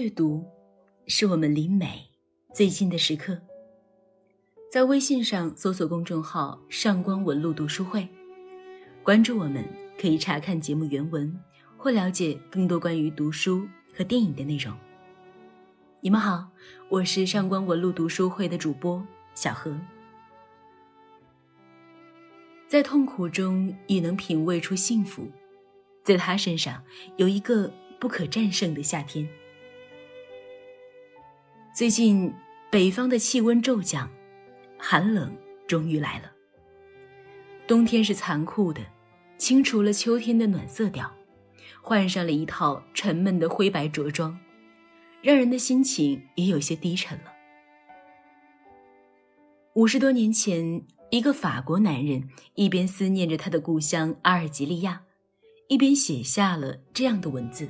阅读是我们离美最近的时刻。在微信上搜索公众号“上官文露读书会”，关注我们，可以查看节目原文或了解更多关于读书和电影的内容。你们好，我是上官文露读书会的主播小何。在痛苦中也能品味出幸福，在他身上有一个不可战胜的夏天。最近，北方的气温骤降，寒冷终于来了。冬天是残酷的，清除了秋天的暖色调，换上了一套沉闷的灰白着装，让人的心情也有些低沉了。五十多年前，一个法国男人一边思念着他的故乡阿尔及利亚，一边写下了这样的文字：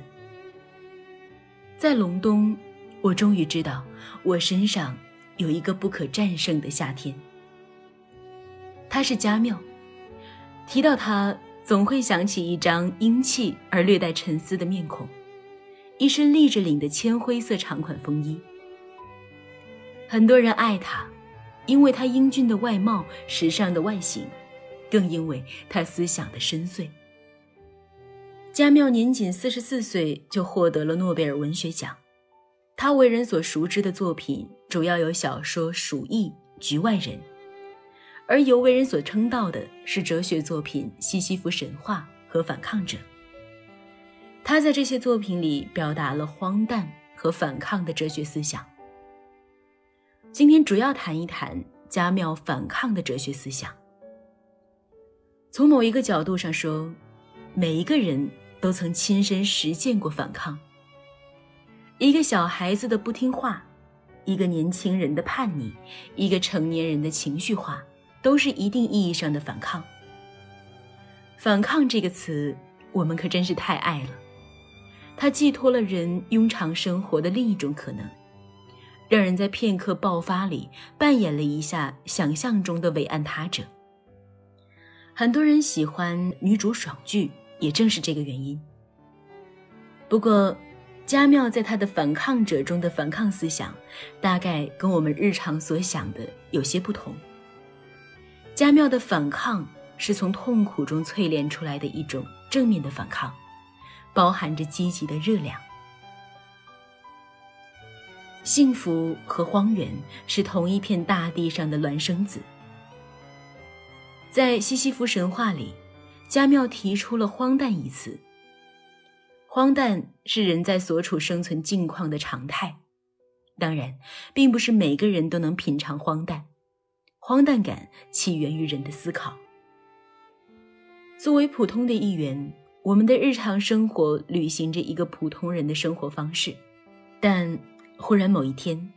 在隆冬。我终于知道，我身上有一个不可战胜的夏天。他是加缪，提到他，总会想起一张英气而略带沉思的面孔，一身立着领的铅灰色长款风衣。很多人爱他，因为他英俊的外貌、时尚的外形，更因为他思想的深邃。加缪年仅四十四岁就获得了诺贝尔文学奖。他为人所熟知的作品主要有小说《鼠疫》《局外人》，而尤为人所称道的是哲学作品《西西弗神话》和《反抗者》。他在这些作品里表达了荒诞和反抗的哲学思想。今天主要谈一谈加缪反抗的哲学思想。从某一个角度上说，每一个人都曾亲身实践过反抗。一个小孩子的不听话，一个年轻人的叛逆，一个成年人的情绪化，都是一定意义上的反抗。反抗这个词，我们可真是太爱了。它寄托了人庸常生活的另一种可能，让人在片刻爆发里扮演了一下想象中的伟岸他者。很多人喜欢女主爽剧，也正是这个原因。不过。加缪在他的反抗者中的反抗思想，大概跟我们日常所想的有些不同。加缪的反抗是从痛苦中淬炼出来的一种正面的反抗，包含着积极的热量。幸福和荒原是同一片大地上的孪生子。在西西弗神话里，加缪提出了“荒诞”一词。荒诞是人在所处生存境况的常态，当然，并不是每个人都能品尝荒诞。荒诞感起源于人的思考。作为普通的一员，我们的日常生活履行着一个普通人的生活方式，但忽然某一天，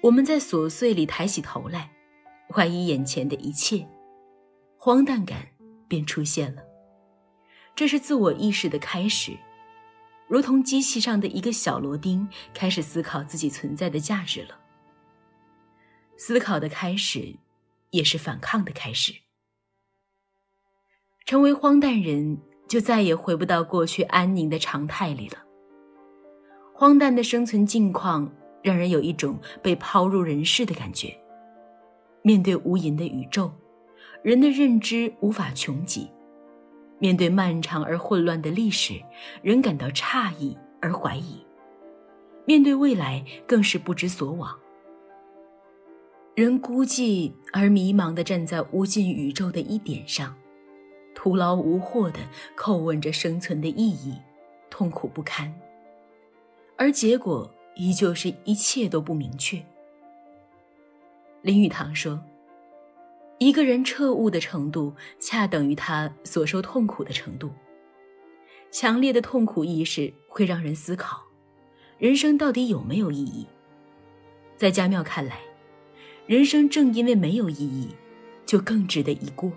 我们在琐碎里抬起头来，怀疑眼前的一切，荒诞感便出现了。这是自我意识的开始。如同机器上的一个小螺钉，开始思考自己存在的价值了。思考的开始，也是反抗的开始。成为荒诞人，就再也回不到过去安宁的常态里了。荒诞的生存境况，让人有一种被抛入人世的感觉。面对无垠的宇宙，人的认知无法穷极。面对漫长而混乱的历史，人感到诧异而怀疑；面对未来，更是不知所往。人孤寂而迷茫地站在无尽宇宙的一点上，徒劳无获地叩问着生存的意义，痛苦不堪。而结果依旧是一切都不明确。林语堂说。一个人彻悟的程度，恰等于他所受痛苦的程度。强烈的痛苦意识会让人思考：人生到底有没有意义？在加缪看来，人生正因为没有意义，就更值得一过。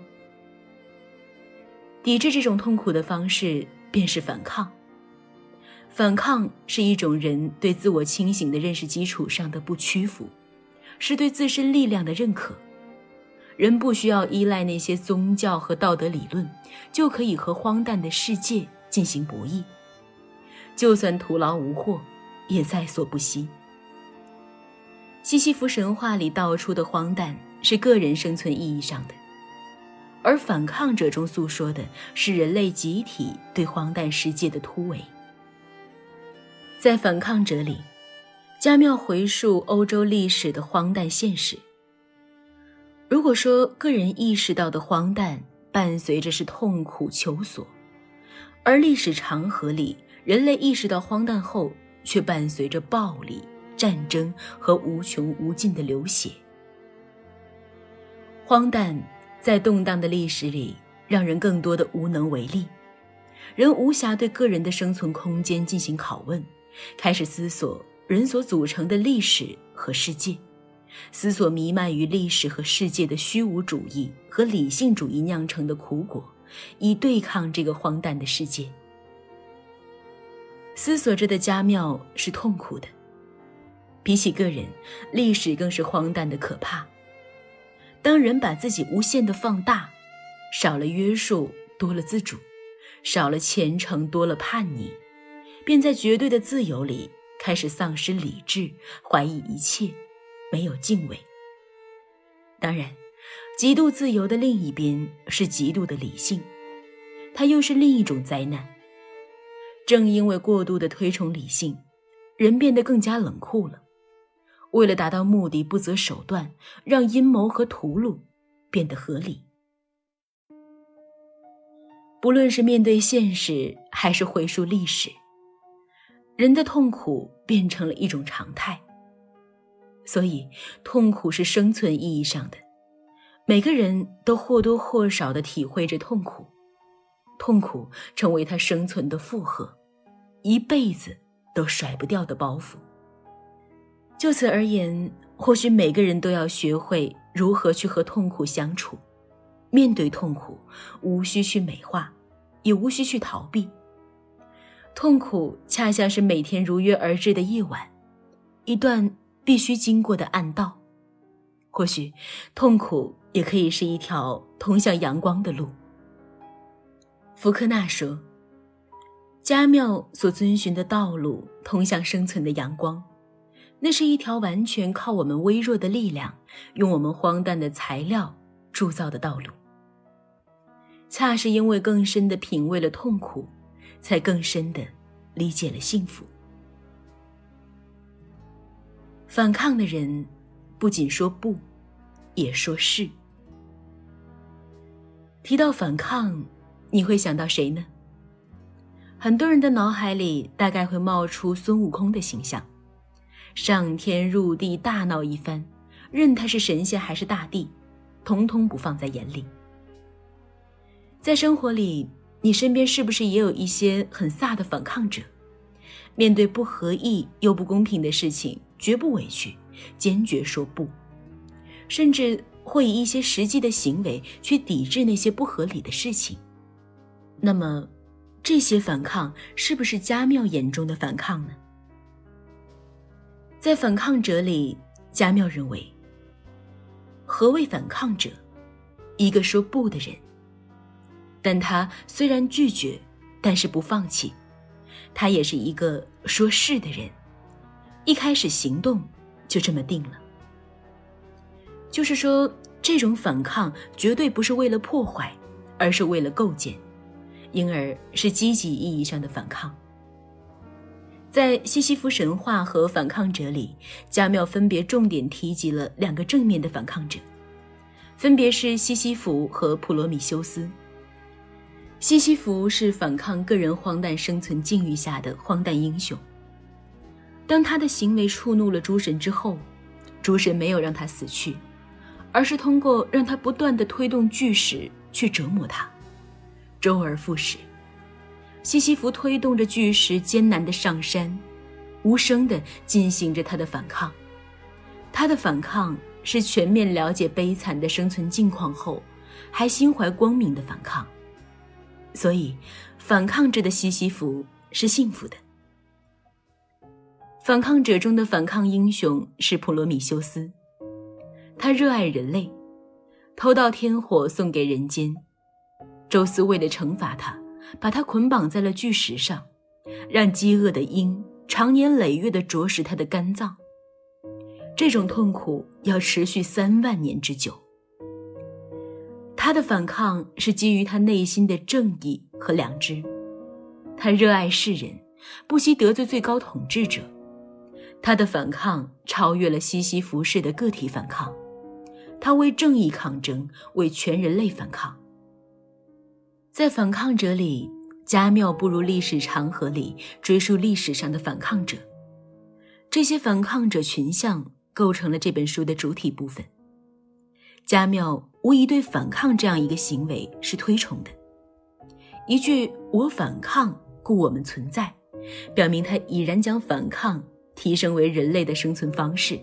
抵制这种痛苦的方式，便是反抗。反抗是一种人对自我清醒的认识基础上的不屈服，是对自身力量的认可。人不需要依赖那些宗教和道德理论，就可以和荒诞的世界进行博弈。就算徒劳无获，也在所不惜。西西弗神话里道出的荒诞是个人生存意义上的，而反抗者中诉说的是人类集体对荒诞世界的突围。在反抗者里，加缪回溯欧洲历史的荒诞现实。如果说个人意识到的荒诞伴随着是痛苦求索，而历史长河里人类意识到荒诞后却伴随着暴力、战争和无穷无尽的流血。荒诞在动荡的历史里让人更多的无能为力，人无暇对个人的生存空间进行拷问。开始思索人所组成的历史和世界，思索弥漫于历史和世界的虚无主义和理性主义酿成的苦果，以对抗这个荒诞的世界。思索着的加缪是痛苦的，比起个人，历史更是荒诞的可怕。当人把自己无限的放大，少了约束，多了自主；少了虔诚，多了叛逆。便在绝对的自由里开始丧失理智，怀疑一切，没有敬畏。当然，极度自由的另一边是极度的理性，它又是另一种灾难。正因为过度的推崇理性，人变得更加冷酷了。为了达到目的，不择手段，让阴谋和屠戮变得合理。不论是面对现实，还是回溯历史。人的痛苦变成了一种常态，所以痛苦是生存意义上的。每个人都或多或少的体会着痛苦，痛苦成为他生存的负荷，一辈子都甩不掉的包袱。就此而言，或许每个人都要学会如何去和痛苦相处。面对痛苦，无需去美化，也无需去逃避。痛苦恰像是每天如约而至的夜晚，一段必须经过的暗道。或许，痛苦也可以是一条通向阳光的路。福克纳说：“加缪所遵循的道路通向生存的阳光，那是一条完全靠我们微弱的力量，用我们荒诞的材料铸造的道路。恰是因为更深的品味了痛苦。”才更深的理解了幸福。反抗的人不仅说不，也说是。提到反抗，你会想到谁呢？很多人的脑海里大概会冒出孙悟空的形象，上天入地大闹一番，任他是神仙还是大帝，统统不放在眼里。在生活里。你身边是不是也有一些很飒的反抗者？面对不合意又不公平的事情，绝不委屈，坚决说不，甚至会以一些实际的行为去抵制那些不合理的事情。那么，这些反抗是不是加缪眼中的反抗呢？在反抗者里，加缪认为，何谓反抗者？一个说不的人。但他虽然拒绝，但是不放弃。他也是一个说是的人，一开始行动就这么定了。就是说，这种反抗绝对不是为了破坏，而是为了构建，因而是积极意义上的反抗。在西西弗神话和反抗者里，加缪分别重点提及了两个正面的反抗者，分别是西西弗和普罗米修斯。西西弗是反抗个人荒诞生存境遇下的荒诞英雄。当他的行为触怒了诸神之后，诸神没有让他死去，而是通过让他不断的推动巨石去折磨他，周而复始。西西弗推动着巨石艰难的上山，无声的进行着他的反抗。他的反抗是全面了解悲惨的生存境况后，还心怀光明的反抗。所以，反抗者的西西弗是幸福的。反抗者中的反抗英雄是普罗米修斯，他热爱人类，偷盗天火送给人间。宙斯为了惩罚他，把他捆绑在了巨石上，让饥饿的鹰长年累月地啄食他的肝脏。这种痛苦要持续三万年之久。他的反抗是基于他内心的正义和良知，他热爱世人，不惜得罪最高统治者。他的反抗超越了西西弗式的个体反抗，他为正义抗争，为全人类反抗。在反抗者里，加缪步入历史长河里，追溯历史上的反抗者。这些反抗者群像。构成了这本书的主体部分。加缪无疑对反抗这样一个行为是推崇的。一句“我反抗，故我们存在”，表明他已然将反抗提升为人类的生存方式，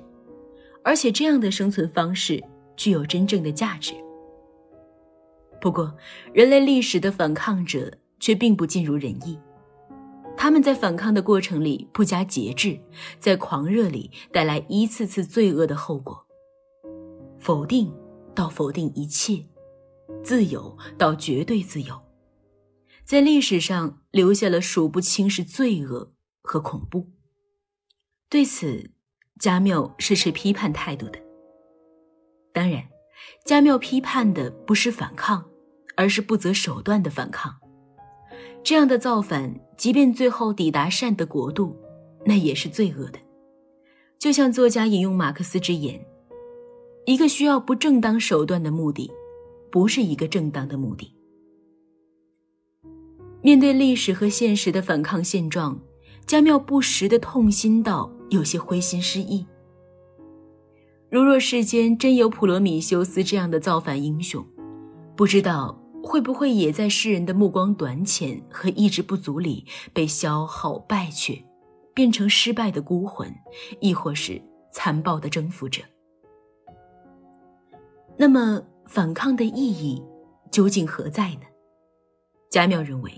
而且这样的生存方式具有真正的价值。不过，人类历史的反抗者却并不尽如人意。他们在反抗的过程里不加节制，在狂热里带来一次次罪恶的后果。否定到否定一切，自由到绝对自由，在历史上留下了数不清是罪恶和恐怖。对此，加缪是持批判态度的。当然，加缪批判的不是反抗，而是不择手段的反抗。这样的造反，即便最后抵达善的国度，那也是罪恶的。就像作家引用马克思之言：“一个需要不正当手段的目的，不是一个正当的目的。”面对历史和现实的反抗现状，加缪不时的痛心到有些灰心失意。如若世间真有普罗米修斯这样的造反英雄，不知道。会不会也在世人的目光短浅和意志不足里被消耗败却，变成失败的孤魂，亦或是残暴的征服者？那么，反抗的意义究竟何在呢？加缪认为，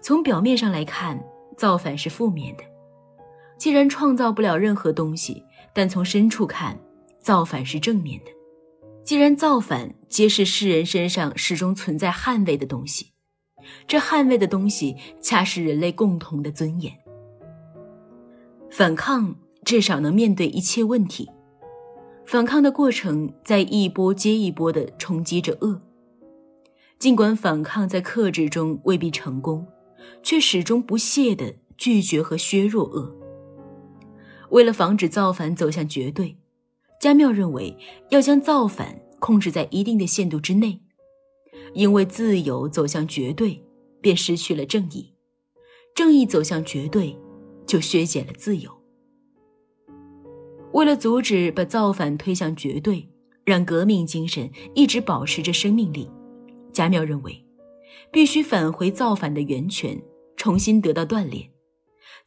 从表面上来看，造反是负面的；既然创造不了任何东西，但从深处看，造反是正面的。既然造反皆是世人身上始终存在捍卫的东西，这捍卫的东西恰是人类共同的尊严。反抗至少能面对一切问题，反抗的过程在一波接一波地冲击着恶。尽管反抗在克制中未必成功，却始终不懈地拒绝和削弱恶。为了防止造反走向绝对。加缪认为，要将造反控制在一定的限度之内，因为自由走向绝对，便失去了正义；正义走向绝对，就削减了自由。为了阻止把造反推向绝对，让革命精神一直保持着生命力，加缪认为，必须返回造反的源泉，重新得到锻炼，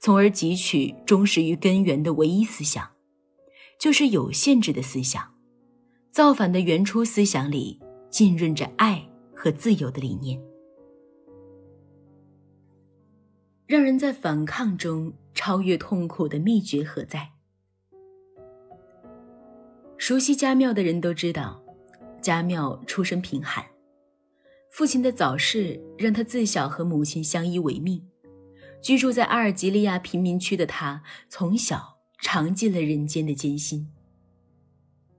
从而汲取忠实于根源的唯一思想。就是有限制的思想，造反的原初思想里浸润着爱和自由的理念。让人在反抗中超越痛苦的秘诀何在？熟悉家庙的人都知道，家庙出身贫寒，父亲的早逝让他自小和母亲相依为命，居住在阿尔及利亚贫民区的他从小。尝尽了人间的艰辛。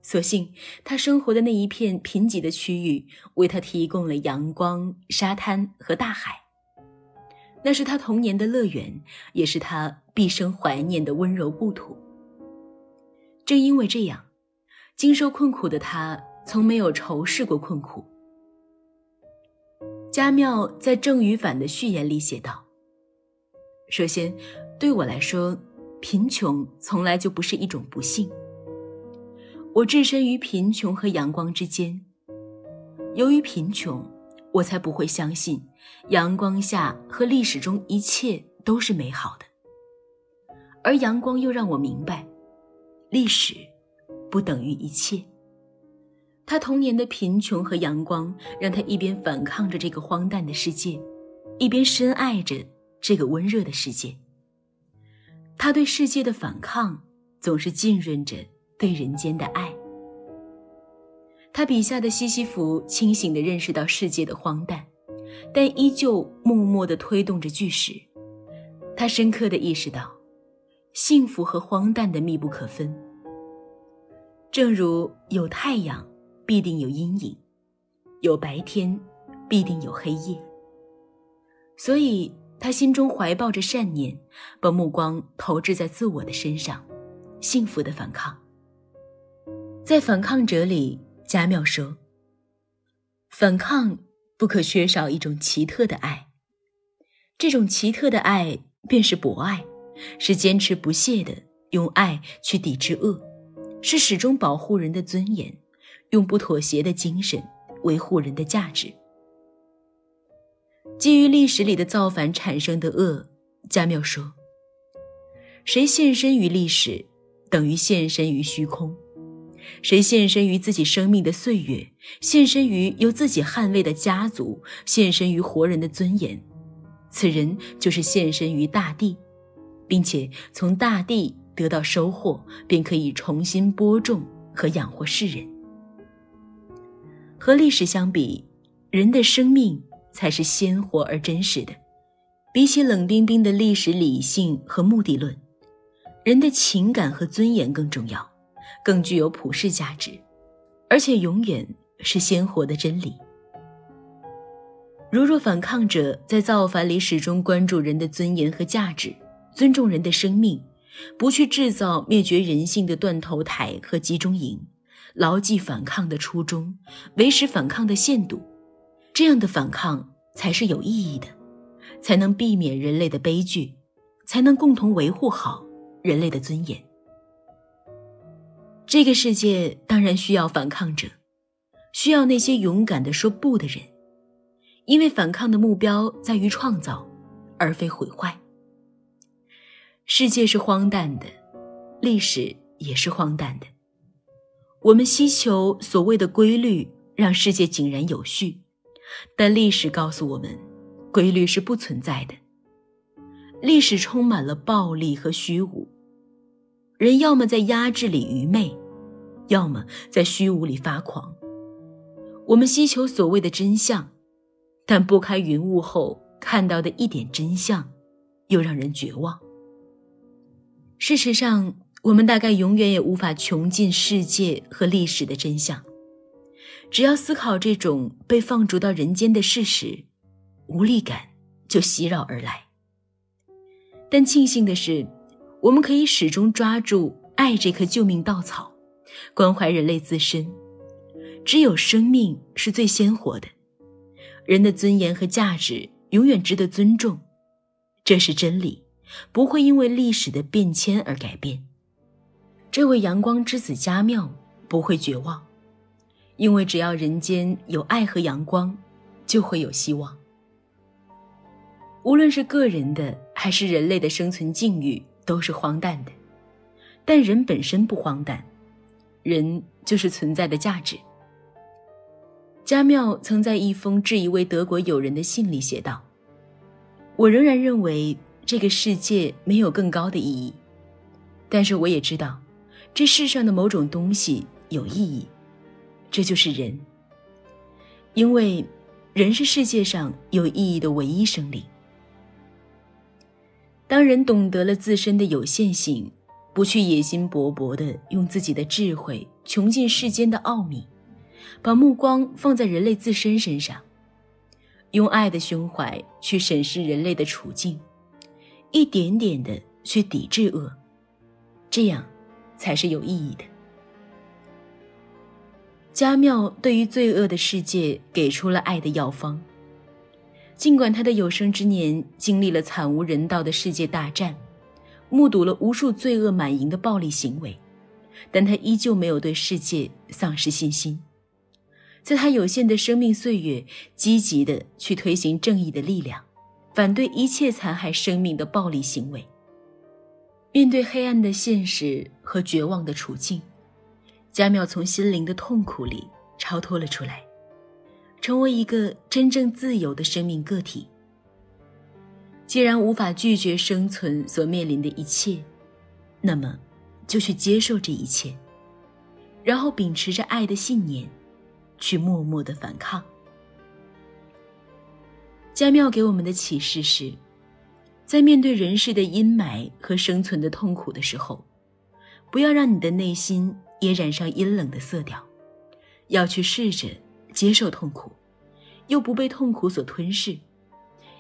所幸，他生活的那一片贫瘠的区域为他提供了阳光、沙滩和大海，那是他童年的乐园，也是他毕生怀念的温柔故土。正因为这样，经受困苦的他从没有仇视过困苦。加缪在《正与反》的序言里写道：“首先，对我来说。”贫穷从来就不是一种不幸。我置身于贫穷和阳光之间，由于贫穷，我才不会相信阳光下和历史中一切都是美好的。而阳光又让我明白，历史不等于一切。他童年的贫穷和阳光，让他一边反抗着这个荒诞的世界，一边深爱着这个温热的世界。他对世界的反抗，总是浸润着对人间的爱。他笔下的西西弗清醒地认识到世界的荒诞，但依旧默默地推动着巨石。他深刻地意识到，幸福和荒诞的密不可分。正如有太阳，必定有阴影；有白天，必定有黑夜。所以他心中怀抱着善念，把目光投掷在自我的身上，幸福的反抗。在反抗者里，加缪说：“反抗不可缺少一种奇特的爱，这种奇特的爱便是博爱，是坚持不懈的用爱去抵制恶，是始终保护人的尊严，用不妥协的精神维护人的价值。”基于历史里的造反产生的恶，加缪说：“谁献身于历史，等于献身于虚空。”谁献身于自己生命的岁月，献身于由自己捍卫的家族，献身于活人的尊严，此人就是献身于大地，并且从大地得到收获，便可以重新播种和养活世人。和历史相比，人的生命才是鲜活而真实的。比起冷冰冰的历史理性和目的论，人的情感和尊严更重要。更具有普世价值，而且永远是鲜活的真理。如若反抗者在造反里始终关注人的尊严和价值，尊重人的生命，不去制造灭绝人性的断头台和集中营，牢记反抗的初衷，维持反抗的限度，这样的反抗才是有意义的，才能避免人类的悲剧，才能共同维护好人类的尊严。这个世界当然需要反抗者，需要那些勇敢的说不的人，因为反抗的目标在于创造，而非毁坏。世界是荒诞的，历史也是荒诞的。我们希求所谓的规律让世界井然有序，但历史告诉我们，规律是不存在的。历史充满了暴力和虚无，人要么在压制里愚昧。要么在虚无里发狂。我们希求所谓的真相，但拨开云雾后看到的一点真相，又让人绝望。事实上，我们大概永远也无法穷尽世界和历史的真相。只要思考这种被放逐到人间的事实，无力感就袭扰而来。但庆幸的是，我们可以始终抓住爱这棵救命稻草。关怀人类自身，只有生命是最鲜活的，人的尊严和价值永远值得尊重，这是真理，不会因为历史的变迁而改变。这位阳光之子加缪不会绝望，因为只要人间有爱和阳光，就会有希望。无论是个人的还是人类的生存境遇都是荒诞的，但人本身不荒诞。人就是存在的价值。加缪曾在一封致一位德国友人的信里写道：“我仍然认为这个世界没有更高的意义，但是我也知道，这世上的某种东西有意义，这就是人。因为，人是世界上有意义的唯一生灵。当人懂得了自身的有限性。”不去野心勃勃地用自己的智慧穷尽世间的奥秘，把目光放在人类自身身上，用爱的胸怀去审视人类的处境，一点点的去抵制恶，这样才是有意义的。加缪对于罪恶的世界给出了爱的药方，尽管他的有生之年经历了惨无人道的世界大战。目睹了无数罪恶满盈的暴力行为，但他依旧没有对世界丧失信心。在他有限的生命岁月，积极的去推行正义的力量，反对一切残害生命的暴力行为。面对黑暗的现实和绝望的处境，加缪从心灵的痛苦里超脱了出来，成为一个真正自由的生命个体。既然无法拒绝生存所面临的一切，那么就去接受这一切，然后秉持着爱的信念，去默默的反抗。加缪给我们的启示是：在面对人世的阴霾和生存的痛苦的时候，不要让你的内心也染上阴冷的色调，要去试着接受痛苦，又不被痛苦所吞噬，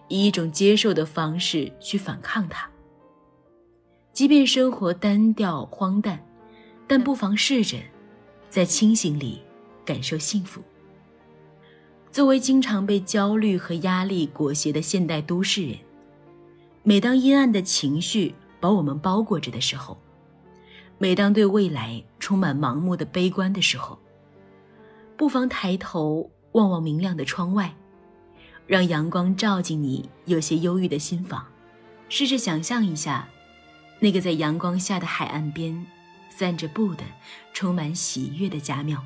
以一种接受的方式去反抗它。即便生活单调荒诞，但不妨试着在清醒里感受幸福。作为经常被焦虑和压力裹挟的现代都市人，每当阴暗的情绪把我们包裹着的时候，每当对未来充满盲目的悲观的时候，不妨抬头望望明亮的窗外，让阳光照进你有些忧郁的心房，试着想象一下。那个在阳光下的海岸边，散着步的、充满喜悦的家庙。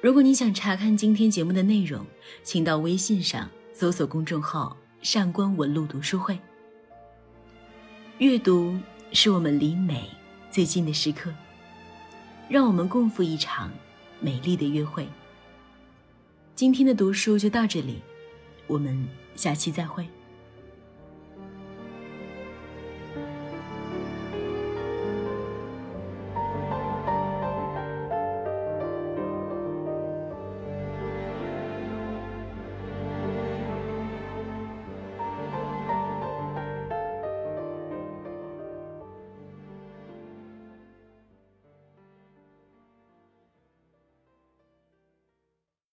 如果你想查看今天节目的内容，请到微信上搜索公众号“上官文露读书会”。阅读是我们离美最近的时刻，让我们共赴一场美丽的约会。今天的读书就到这里，我们下期再会。